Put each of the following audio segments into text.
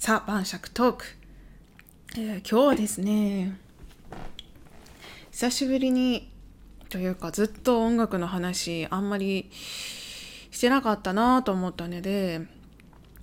さあ晩酌トーク、えー、今日はですね久しぶりにというかずっと音楽の話あんまりしてなかったなと思ったので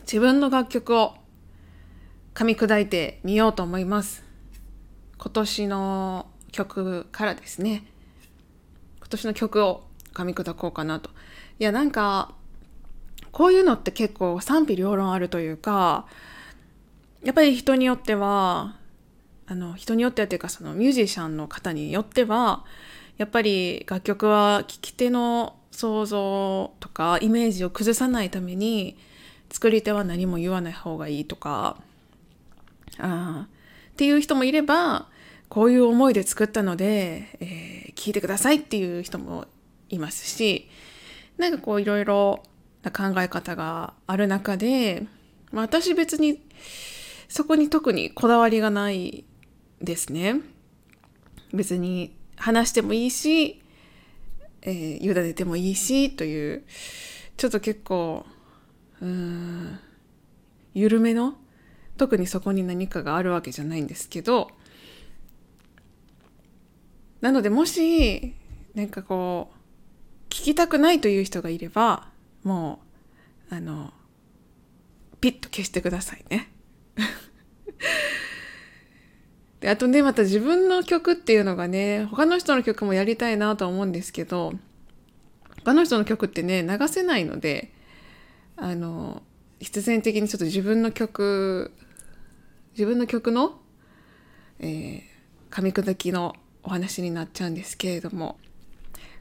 自分の楽曲を噛み砕いてみようと思います。今年の曲からですね。今年の曲を噛み砕こうかなと。いやなんかこういうのって結構賛否両論あるというかやっぱり人によってはあの人によってはっていうかそのミュージシャンの方によってはやっぱり楽曲は聴き手の想像とかイメージを崩さないために作り手は何も言わない方がいいとかあっていう人もいればこういう思いで作ったので、えー、聞いてくださいっていう人もいますしなんかこういろいろな考え方がある中で、まあ、私別にそこに特にこだわりがないですね。別に話してもいいし、えー、委ねてもいいしというちょっと結構うん緩めの特にそこに何かがあるわけじゃないんですけどなのでもしなんかこう聞きたくないという人がいればもうあのピッと消してくださいね。であとねまた自分の曲っていうのがね他の人の曲もやりたいなと思うんですけど他の人の曲ってね流せないのであの必然的にちょっと自分の曲自分の曲の、えー、噛み砕きのお話になっちゃうんですけれども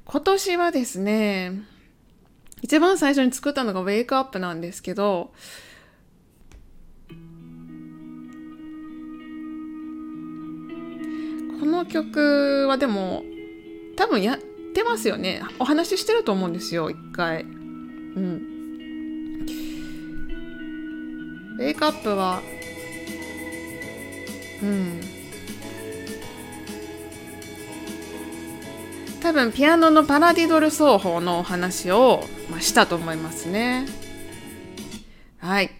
今年はですね一番最初に作ったのが「ウェイクアップなんですけどの曲はでも多分やってますよね。お話ししてると思うんですよ一回。うん。ウェイクアップはうん。多分ピアノのパラディドル奏法のお話を、まあ、したと思いますね。はい。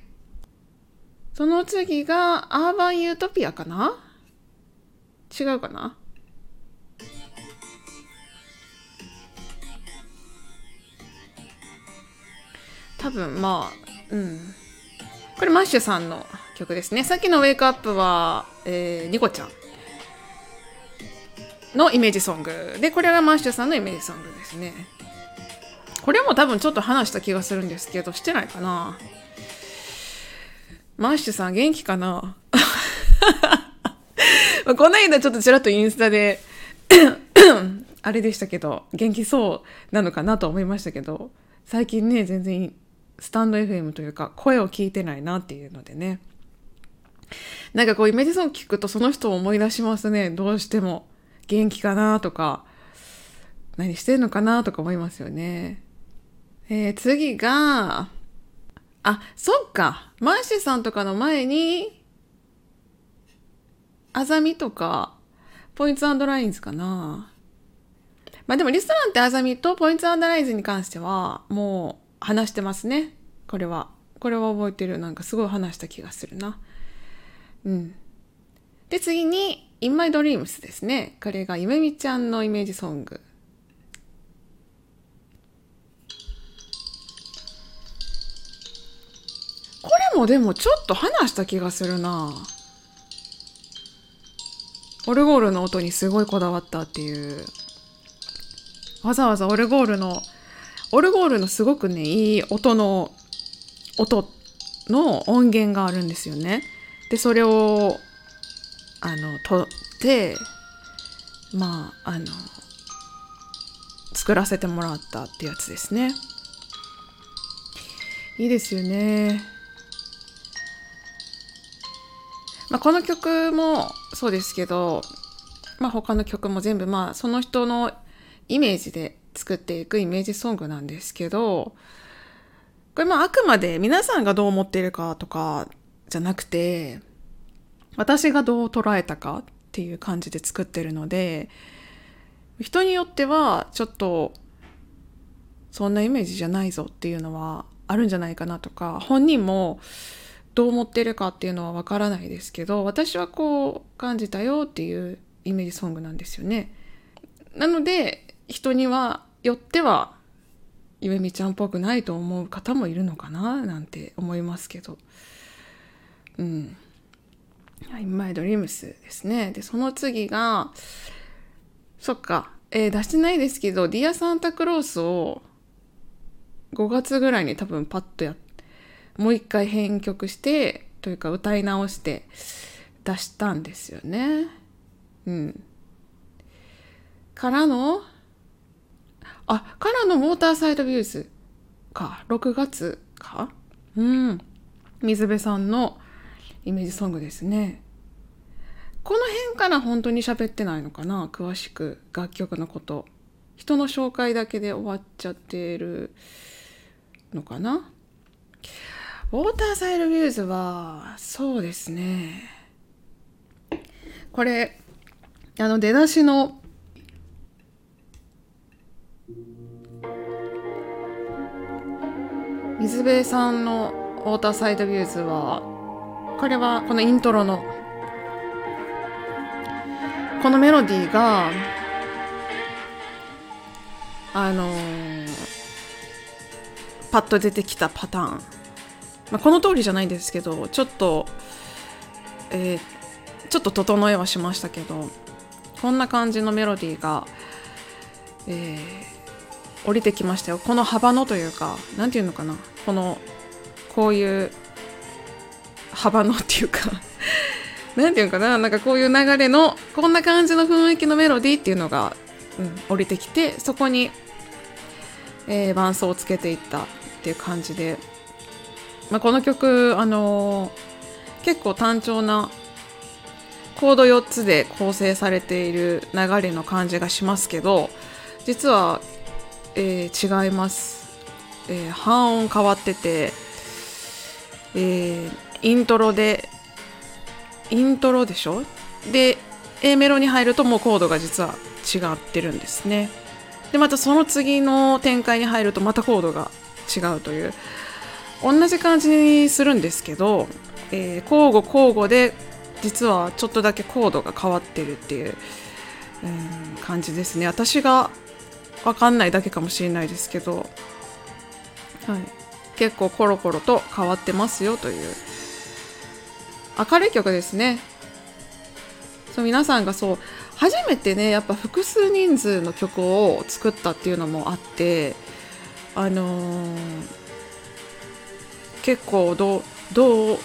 その次がアーバンユートピアかな？違うかな？多分まあ、うん。これマッシュさんの曲ですね。さっきの Wake Up は、えー、ニコちゃんのイメージソング。でこれがマッシュさんのイメージソングですね。これも多分ちょっと話した気がするんですけどしてないかな？マッシュさん元気かな？まこの間ちょっとちらっとインスタで あれでしたけど元気そうなのかなと思いましたけど最近ね全然スタンド FM というか声を聞いてないなっていうのでねなんかこうイメージソング聞くとその人を思い出しますねどうしても元気かなとか、何してんのかなとか思いますよね。えー、次が、あ、そっか。マーシーさんとかの前に、あざみとか、ポイントラインズかな。まあでもリストランってあざみとポイントラインズに関しては、もう話してますね。これは。これは覚えてる。なんかすごい話した気がするな。うん。で、次に、In My Dreams ですね。これがゆめみちゃんのイメージソング。これもでもちょっと話した気がするなオルゴールの音にすごいこだわったっていう。わざわざオルゴールの、オルゴールのすごくね、いい音の、音の音源があるんですよね。で、それをあの取ってまああの作らせてもらったってやつですねいいですよねまあこの曲もそうですけどまあ他の曲も全部まあその人のイメージで作っていくイメージソングなんですけどこれまああくまで皆さんがどう思っているかとかじゃなくて私がどう捉えたかっていう感じで作ってるので人によってはちょっとそんなイメージじゃないぞっていうのはあるんじゃないかなとか本人もどう思ってるかっていうのはわからないですけど私はこう感じたよっていうイメージソングなんですよね。なので人にはよってはゆえみちゃんっぽくないと思う方もいるのかななんて思いますけど。うん「はい、マイドリームス」ですね。でその次がそっか、えー、出してないですけど「ディア・サンタクロース」を5月ぐらいに多分パッとやっもう一回編曲してというか歌い直して出したんですよねうんからのあ、からのウォーターサイドビューズか。6月か？うん。水辺さんのイメージソングですね。この辺から本当に喋ってないのかな？詳しく楽曲のこと。人の紹介だけで終わっちゃってるのかな？ウォーターサイドビューズは、そうですね。これ、あの出だしの水辺さんのウォーターサイドビューズはこれはこのイントロのこのメロディーがあのー、パッと出てきたパターン、まあ、この通りじゃないんですけどちょっと、えー、ちょっと整えはしましたけどこんな感じのメロディーが、えー、降りてきましたよ。この幅のというか何て言うのかな。このこういう幅のっていうか 何て言うかな。なんかこういう流れのこんな感じの雰囲気のメロディーっていうのが、うん、降りてきてそこに、えー、伴奏をつけていったっていう感じで、まあ、この曲あのー、結構単調なコード4つで構成されている流れの感じがしますけど実は、えー、違います。えー、半音変わってて、えー、イントロでイントロでしょ？で A メロに入るともうコードが実は違ってるんですね。でまたその次の展開に入るとまたコードが違うという同じ感じにするんですけど、えー、交互交互で実はちょっとだけコードが変わってるっていう、う、感じですね。私が分かんないだけかもしれないですけどはい、結構コロコロと変わってますよという。明るい曲ですね。そう皆さんがそう初めてねやっぱ複数人数の曲を作ったっていうのもあってあのー、結構どうどう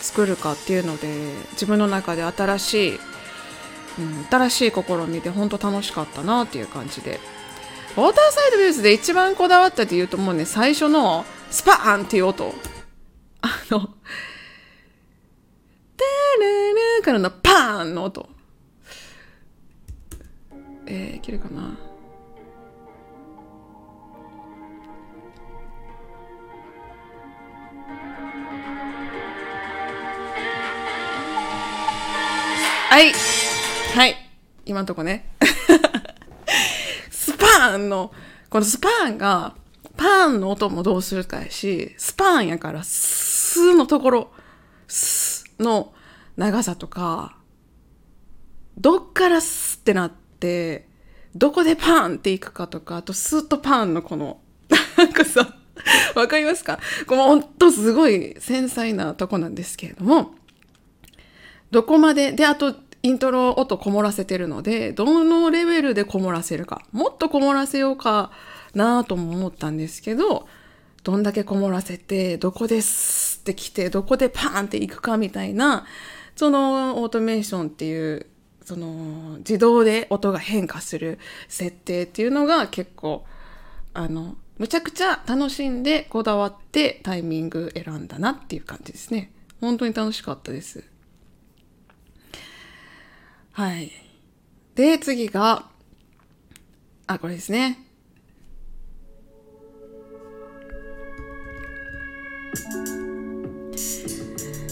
作るかっていうので自分の中で新しい、うん、新しい試みで本当楽しかったなっていう感じでウォーターサイドビューズで一番こだわったっていうともうね、最初のスパーンっていう音。あの、テレレからのパーンの音。えー、いけるかな？はい。はい。今んとこね スパ。ーンの、このスパーンが、パーンの音もどうするかやし、スパーンやから、スーのところ、スの長さとか、どっからスってなって、どこでパーンっていくかとか、あとスーとパーンのこの、なんかさ、わかりますか？このほんとすごい繊細なとこなんですけれども、どこまで、で、あと、イントロ音こもらせてるので、どのレベルでこもらせるか。もっとこもらせようかなとも思ったんですけど、どんだけこもらせて、どこですって来て、どこでパーンっていくかみたいな、そのオートメーションっていう、その自動で音が変化する設定っていうのが結構、あの、むちゃくちゃ楽しんでこだわってタイミング選んだなっていう感じですね。本当に楽しかったです。はい。で、次が、あ、これですね。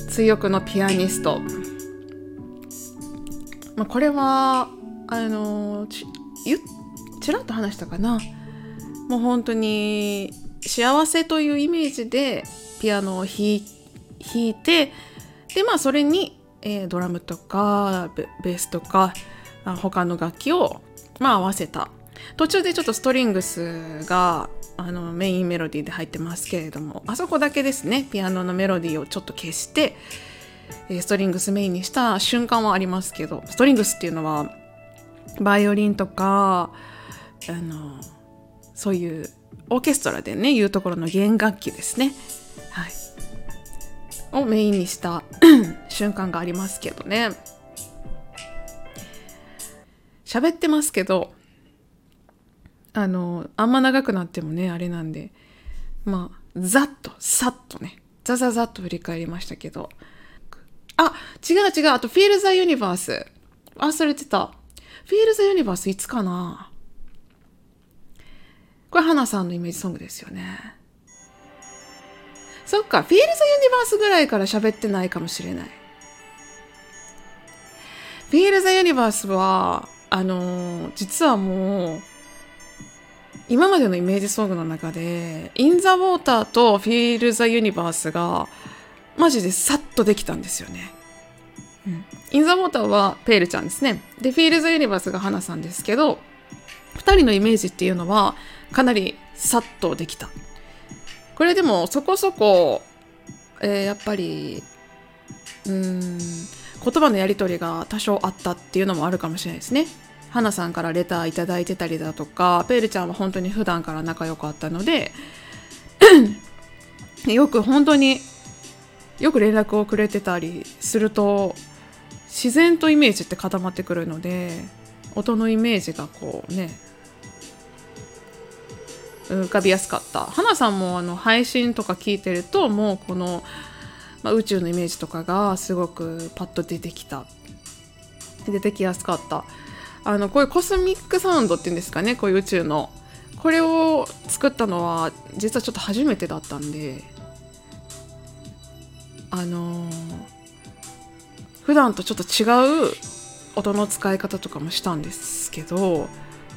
追憶のピアニスト。まあ、これは、あの、ち、ゆ、ちらっと話したかな。もう本当に幸せというイメージでピアノを弾いてでまあそれに、えー、ドラムとかベースとか他の楽器を、まあ、合わせた。途中でちょっとストリングスがあのメインメロディーで入ってますけれどもあそこだけですねピアノのメロディーをちょっと消してえストリングスメインにした瞬間はありますけどストリングスっていうのはバイオリンとかあのそういうオーケストラでねいうところの弦楽器ですね、はい、をメインにした 瞬間がありますけどね。喋ってますけどあのあんま長くなってもねあれなんでまあざっとさっとねザザザっと振り返りましたけど。あ違う違うあとフィール・ザ・ユニバース忘れてた。 Feel the Universe いつかな。これ花さんのイメージソングですよね。そっか Feel the Universe ぐらいから喋ってないかもしれない Feel the Universe はあの、実はもう今までのイメージソングの中で「イン・ザ・ウォーター」と「Feel the Universe」がマジでさっとできたんですよね。うん、イン・ザ・ウォーターはペールちゃんですね。で、フィール・ザ・ユニバースが花さんですけど、2人のイメージっていうのはかなりさっとできた。これでもそこそこ、えー、やっぱり、うん、言葉のやり取りが多少あったっていうのもあるかもしれないですね。花さんからレターいただいてたりだとかペールちゃんは本当に普段から仲良かったので よく本当によく連絡をくれてたりすると自然とイメージって固まってくるので音のイメージがこうね浮かびやすかった。花さんもあの配信とか聞いてるともうこの、まあ、宇宙のイメージとかがすごくパッと出てきた。出てきやすかった。あのこういうコスミックサウンドっていうんですかね。こういう宇宙のこれを作ったのは実はちょっと初めてだったんで。あのー、普段とちょっと違う音の使い方とかもしたんですけど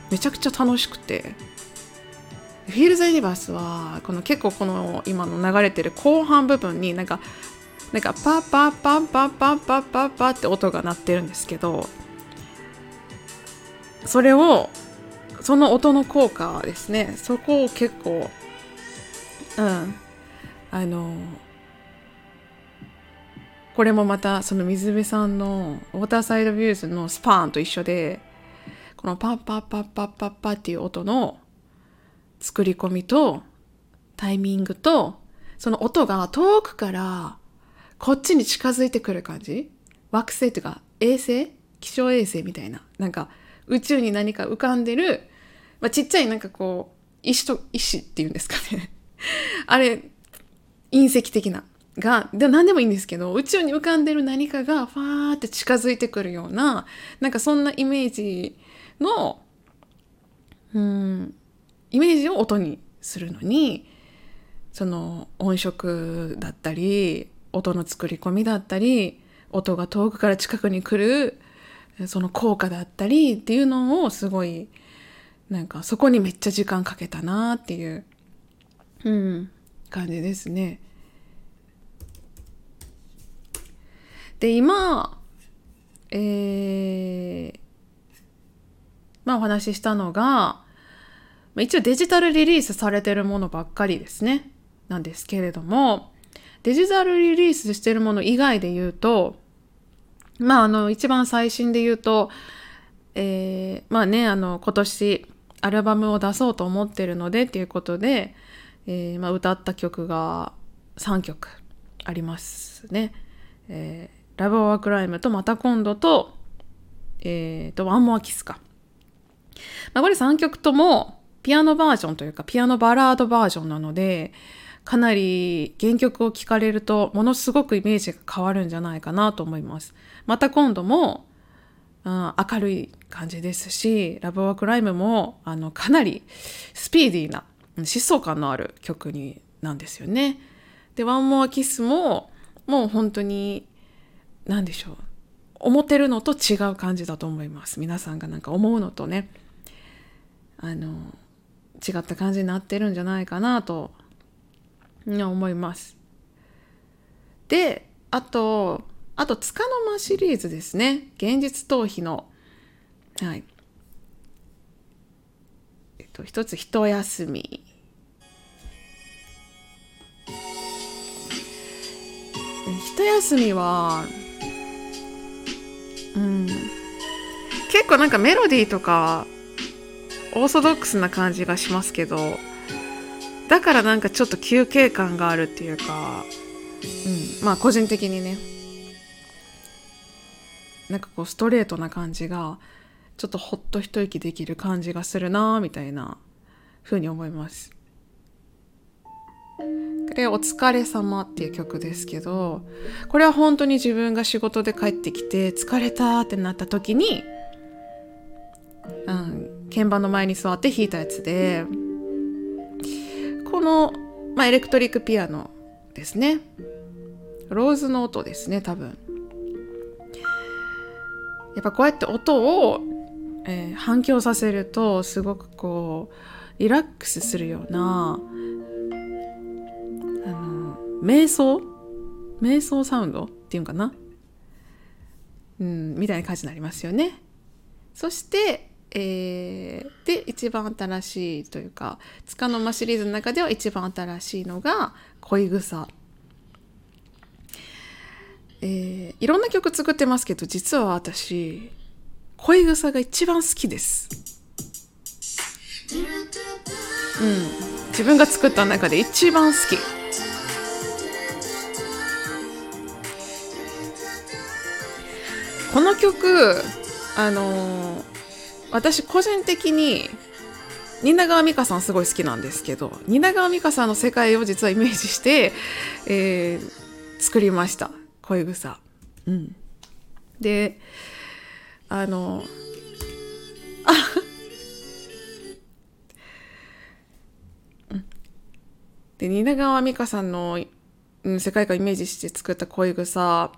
めちゃくちゃ楽しくて。 Feel the Universe はこの結構この今の流れてる後半部分になんかなんかパッパッパッパッパッパッパッパって音が鳴ってるんですけどそれをその音の効果ですねそこを結構うんあのこれもまたその水辺さんのウォーターサイドビューズのスパーンと一緒でこのパッパッパッパッパッパッっていう音の作り込みとタイミングとその音が遠くからこっちに近づいてくる感じ？惑星というか衛星？気象衛星みたいな。なんか宇宙に何か浮かんでる、まあ、ちっちゃいなんかこう石と石っていうんですかね。あれ隕石的な。がで何でもいいんですけど宇宙に浮かんでる何かがファーって近づいてくるようななんかそんなイメージのうんイメージを音にするのにその音色だったり音の作り込みだったり音が遠くから近くに来るその効果だったりっていうのをすごいなんかそこにめっちゃ時間かけたなっていう、うん、感じですね。で今えー、まあお話ししたのが一応デジタルリリースされてるものばっかりですねなんですけれどもデジタルリリースしてるもの以外で言うとまあ、あの、一番最新で言うと、えー、まあね、あの、今年、アルバムを出そうと思ってるのでっていうことで、えー、まあ、歌った曲が3曲ありますね。えー、ラブ・オア・クライムとまた今度と、えー、と、ワンモア・キスか。まあ、これ3曲ともピアノバージョンというか、ピアノバラードバージョンなので、かなり原曲を聴かれるとものすごくイメージが変わるんじゃないかなと思います。また今度も、うん、明るい感じですし、ラブワークライムもあのかなりスピーディーな疾走感のある曲になんですよね。で、ワンモアキスももう本当に何でしょう。思ってるのと違う感じだと思います。皆さんがなんか思うのとね、あの、違った感じになってるんじゃないかなと思います。であとあとつかの間シリーズですね。現実逃避の。はい。えっと一つ一休み。一休みはうん。結構なんかメロディーとかオーソドックスな感じがしますけどだからなんかちょっと休憩感があるっていうか、うん、まあ個人的にねなんかこうストレートな感じがちょっとほっと一息できる感じがするなみたいな風に思います。これ「お疲れ様っていう曲ですけどこれは本当に自分が仕事で帰ってきて疲れたってなった時に、うん、鍵盤の前に座って弾いたやつでこの、まあ、エレクトリックピアノですね。ローズの音ですね多分。やっぱこうやって音を、えー、反響させるとすごくこうリラックスするようなあの瞑想？瞑想サウンドっていうんかな？うんみたいな感じになりますよね。そしてえー、で一番新しいというか「つかの間」シリーズの中では一番新しいのが「恋草」えー、いろんな曲作ってますけど実は私恋草が一番好きです。うん。自分が作った中で一番好き。この曲あのー私個人的に蜷川美香さんすごい好きなんですけど蜷川美香さんの世界を実はイメージして、えー、作りました。恋草。うん、であのあ で蜷川美香さんの、うん、世界観をイメージして作った恋草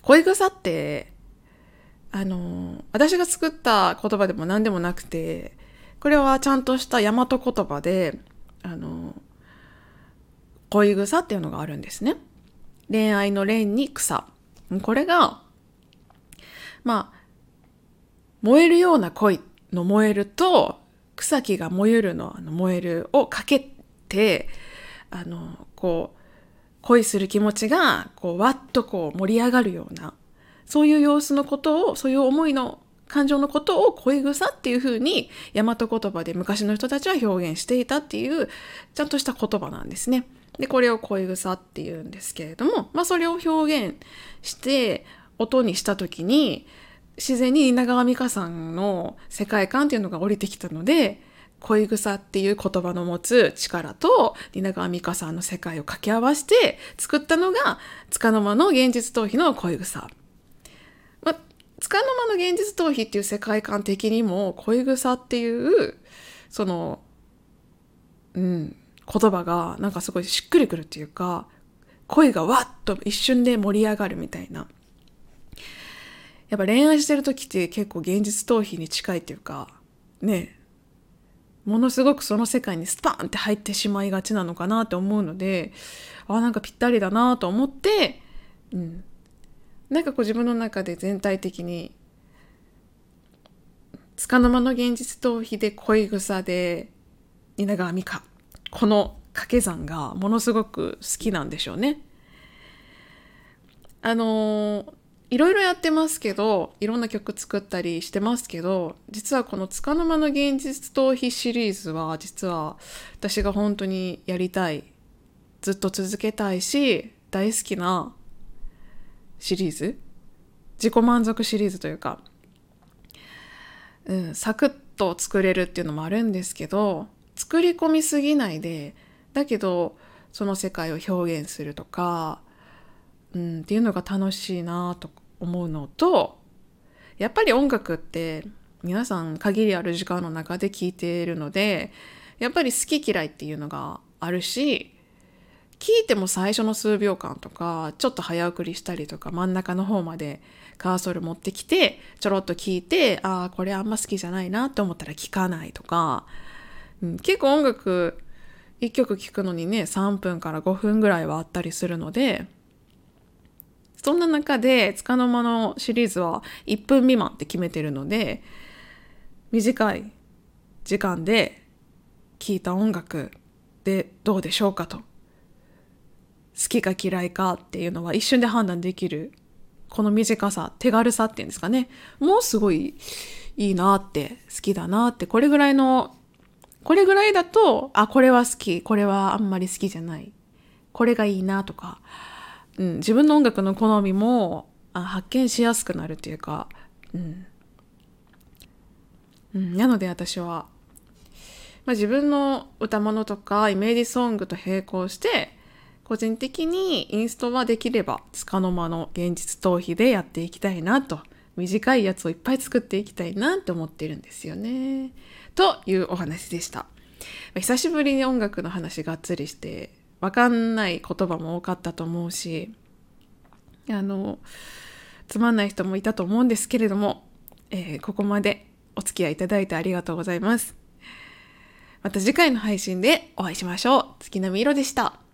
恋草ってあの私が作った言葉でも何でもなくてこれはちゃんとした大和言葉であの恋草っていうのがあるんですね。恋愛の恋に草。これがまあ燃えるような恋の燃えると草木が燃えるのあの燃えるをかけてあのこう恋する気持ちがこうわっとこう盛り上がるようなそういう様子のことをそういう思いの感情のことを恋草っていうふうに大和言葉で昔の人たちは表現していたっていうちゃんとした言葉なんですね。でこれを恋草っていうんですけれども、まあ、それを表現して音にした時に自然に稲川美香さんの世界観っていうのが降りてきたので恋草っていう言葉の持つ力と蜷川美香さんの世界を掛け合わせて作ったのが束の間の現実逃避の恋草つかの間の現実逃避っていう世界観的にも恋草っていうそのうん言葉がなんかすごいしっくりくるっていうか恋がわっと一瞬で盛り上がるみたいな。やっぱ恋愛してる時って結構現実逃避に近いっていうかねものすごくその世界にスパンって入ってしまいがちなのかなって思うのであなんかぴったりだなと思って、うん、なんかこう自分の中で全体的に束の間の現実逃避で恋草で蜷川美香この掛け算がものすごく好きなんでしょうね。あのいろいろやってますけどいろんな曲作ったりしてますけど実はこの「束の間の現実逃避」シリーズは実は私が本当にやりたいずっと続けたいし大好きなシリーズ？自己満足シリーズというか、うん、サクッと作れるっていうのもあるんですけど作り込みすぎないでだけどその世界を表現するとか、うん、っていうのが楽しいなと思うのとやっぱり音楽って皆さん限りある時間の中で聴いているのでやっぱり好き嫌いっていうのがあるし聞いても最初の数秒間とかちょっと早送りしたりとか真ん中の方までカーソル持ってきてちょろっと聞いてああこれあんま好きじゃないなって思ったら聞かないとか、うん、結構音楽1曲聴くのにね3分から5分ぐらいはあったりするのでそんな中で束の間のシリーズは1分未満って決めてるので短い時間で聴いた音楽でどうでしょうかと。好きか嫌いかっていうのは一瞬で判断できるこの短さ手軽さっていうんですかね。もうすごいいいなって好きだなってこれぐらいのこれぐらいだとあこれは好きこれはあんまり好きじゃない。これがいいなとか、うん、自分の音楽の好みもあ発見しやすくなるっていうか、うん。うん、なので私は、まあ、自分の歌物とかイメージソングと並行して個人的にインストはできれば束の間の現実逃避でやっていきたいなと短いやつをいっぱい作っていきたいなって思ってるんですよね。というお話でした。久しぶりに音楽の話がっつりしてわかんない言葉も多かったと思うしあのつまんない人もいたと思うんですけれども、えー、ここまでお付き合いいただいてありがとうございます。また次回の配信でお会いしましょう。月並み色でした。